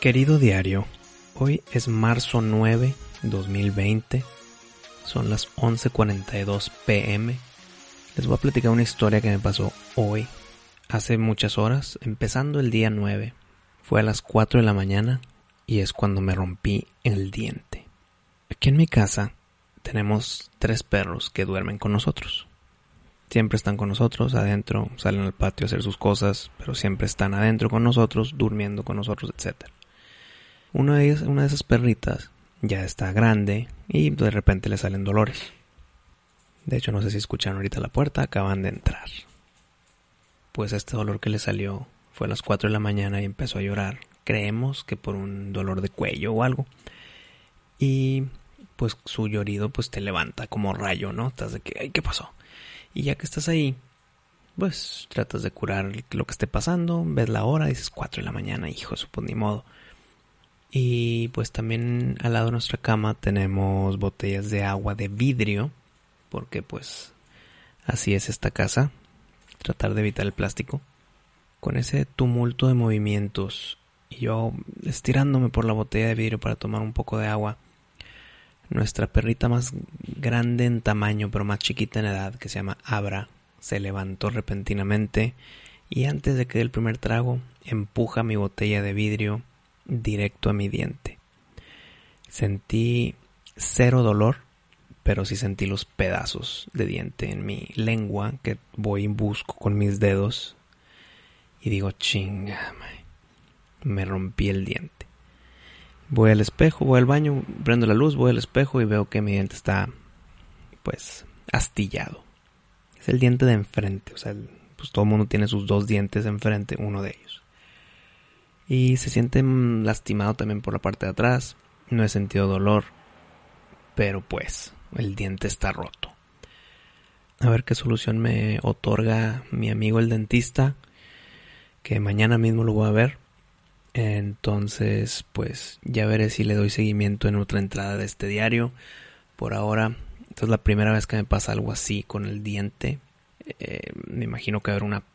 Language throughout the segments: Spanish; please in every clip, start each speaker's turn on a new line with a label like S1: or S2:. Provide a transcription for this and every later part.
S1: Querido diario, hoy es marzo 9, 2020. Son las 11:42 pm. Les voy a platicar una historia que me pasó hoy, hace muchas horas, empezando el día 9. Fue a las 4 de la mañana y es cuando me rompí el diente. Aquí en mi casa tenemos tres perros que duermen con nosotros. Siempre están con nosotros adentro, salen al patio a hacer sus cosas, pero siempre están adentro con nosotros, durmiendo con nosotros, etcétera. Una de, ellas, una de esas perritas ya está grande y de repente le salen dolores. De hecho, no sé si escucharon ahorita la puerta, acaban de entrar. Pues este dolor que le salió fue a las 4 de la mañana y empezó a llorar. Creemos que por un dolor de cuello o algo. Y pues su llorido pues te levanta como rayo, ¿no? Estás de que, ay, ¿qué pasó? Y ya que estás ahí, pues tratas de curar lo que esté pasando, ves la hora, dices 4 de la mañana, hijo, pues ni modo. Y pues también al lado de nuestra cama tenemos botellas de agua de vidrio, porque pues así es esta casa, tratar de evitar el plástico. Con ese tumulto de movimientos y yo estirándome por la botella de vidrio para tomar un poco de agua, nuestra perrita más grande en tamaño pero más chiquita en edad, que se llama Abra, se levantó repentinamente y antes de que dé el primer trago empuja mi botella de vidrio directo a mi diente. Sentí cero dolor, pero sí sentí los pedazos de diente en mi lengua que voy y busco con mis dedos y digo, chinga, me rompí el diente. Voy al espejo, voy al baño, prendo la luz, voy al espejo y veo que mi diente está, pues, astillado. Es el diente de enfrente, o sea, pues todo el mundo tiene sus dos dientes enfrente, uno de ellos y se siente lastimado también por la parte de atrás. No he sentido dolor, pero pues el diente está roto. A ver qué solución me otorga mi amigo el dentista, que mañana mismo lo voy a ver. Entonces, pues ya veré si le doy seguimiento en otra entrada de este diario. Por ahora, esta es la primera vez que me pasa algo así con el diente. Eh, me imagino que haber una un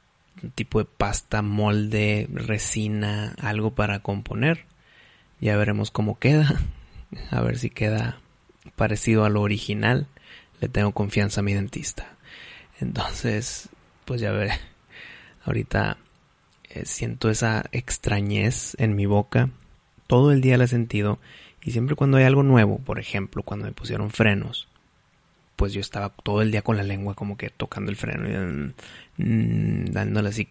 S1: tipo de pasta, molde, resina, algo para componer. Ya veremos cómo queda. A ver si queda parecido a lo original. Le tengo confianza a mi dentista. Entonces, pues ya veré. Ahorita eh, siento esa extrañez en mi boca. Todo el día la he sentido. Y siempre cuando hay algo nuevo, por ejemplo, cuando me pusieron frenos, pues yo estaba todo el día con la lengua como que tocando el freno mm, dándole así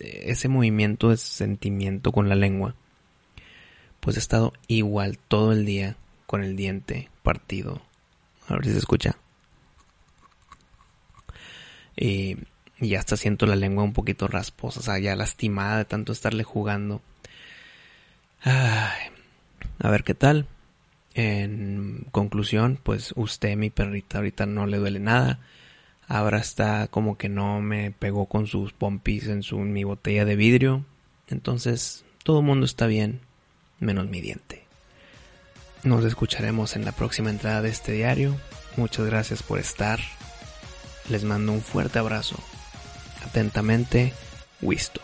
S1: ese movimiento, ese sentimiento con la lengua. Pues he estado igual todo el día con el diente partido. A ver si se escucha. Y, y hasta siento la lengua un poquito rasposa, o sea, ya lastimada de tanto estarle jugando. Ay, a ver qué tal. En conclusión, pues usted, mi perrita, ahorita no le duele nada. Ahora está como que no me pegó con sus pompis en su mi botella de vidrio. Entonces, todo el mundo está bien, menos mi diente. Nos escucharemos en la próxima entrada de este diario. Muchas gracias por estar. Les mando un fuerte abrazo. Atentamente, Wisto.